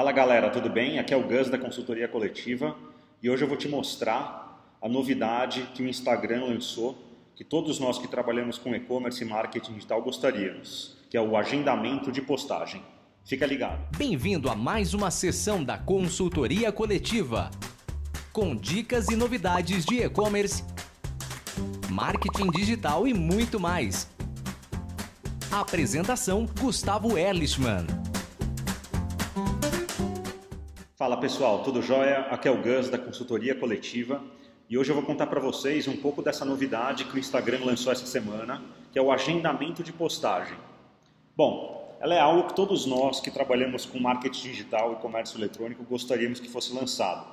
Fala galera, tudo bem? Aqui é o Gus da Consultoria Coletiva e hoje eu vou te mostrar a novidade que o Instagram lançou, que todos nós que trabalhamos com e-commerce e marketing digital gostaríamos, que é o agendamento de postagem. Fica ligado. Bem-vindo a mais uma sessão da Consultoria Coletiva, com dicas e novidades de e-commerce, marketing digital e muito mais. Apresentação Gustavo Erlichman. Fala pessoal, tudo jóia? Aqui é o Gus da Consultoria Coletiva e hoje eu vou contar para vocês um pouco dessa novidade que o Instagram lançou essa semana, que é o agendamento de postagem. Bom, ela é algo que todos nós que trabalhamos com marketing digital e comércio eletrônico gostaríamos que fosse lançado.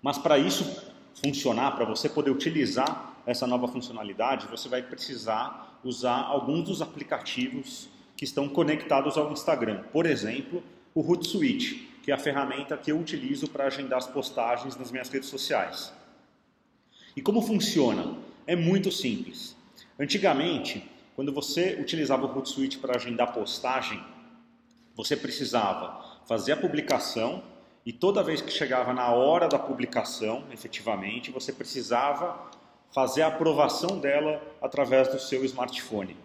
Mas para isso funcionar, para você poder utilizar essa nova funcionalidade, você vai precisar usar alguns dos aplicativos que estão conectados ao Instagram. Por exemplo, o Hootsuite, que é a ferramenta que eu utilizo para agendar as postagens nas minhas redes sociais. E como funciona? É muito simples. Antigamente, quando você utilizava o Hootsuite para agendar postagem, você precisava fazer a publicação e toda vez que chegava na hora da publicação, efetivamente, você precisava fazer a aprovação dela através do seu smartphone.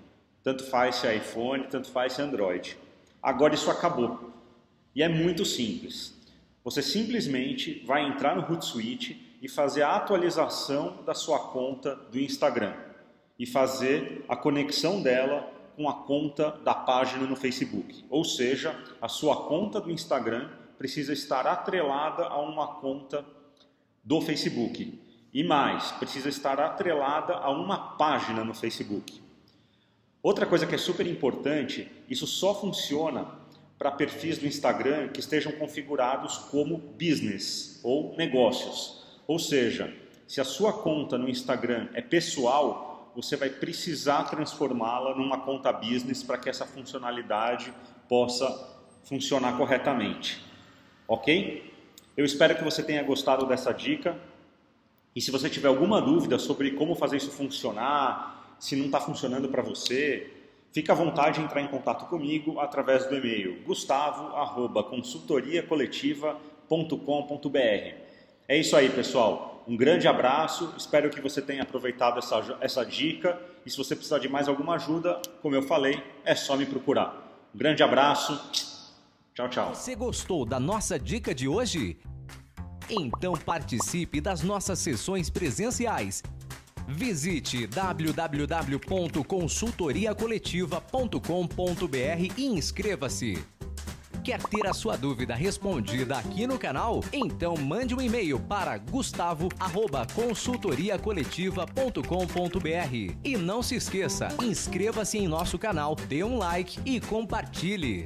Tanto faz se é iPhone, tanto faz se é Android. Agora isso acabou. E é muito simples. Você simplesmente vai entrar no Hootsuite e fazer a atualização da sua conta do Instagram e fazer a conexão dela com a conta da página no Facebook. Ou seja, a sua conta do Instagram precisa estar atrelada a uma conta do Facebook. E mais, precisa estar atrelada a uma página no Facebook. Outra coisa que é super importante, isso só funciona para perfis do Instagram que estejam configurados como business ou negócios. Ou seja, se a sua conta no Instagram é pessoal, você vai precisar transformá-la numa conta business para que essa funcionalidade possa funcionar corretamente. Ok? Eu espero que você tenha gostado dessa dica. E se você tiver alguma dúvida sobre como fazer isso funcionar, se não está funcionando para você, fique à vontade de entrar em contato comigo através do e-mail gustavo@consultoriacoletiva.com.br. É isso aí, pessoal. Um grande abraço. Espero que você tenha aproveitado essa, essa dica. E se você precisar de mais alguma ajuda, como eu falei, é só me procurar. Um grande abraço. Tchau, tchau. Você gostou da nossa dica de hoje? Então participe das nossas sessões presenciais. Visite www.consultoriacoletiva.com.br e inscreva-se. Quer ter a sua dúvida respondida aqui no canal? Então mande um e-mail para gustavo@consultoriacoletiva.com.br. E não se esqueça, inscreva-se em nosso canal, dê um like e compartilhe.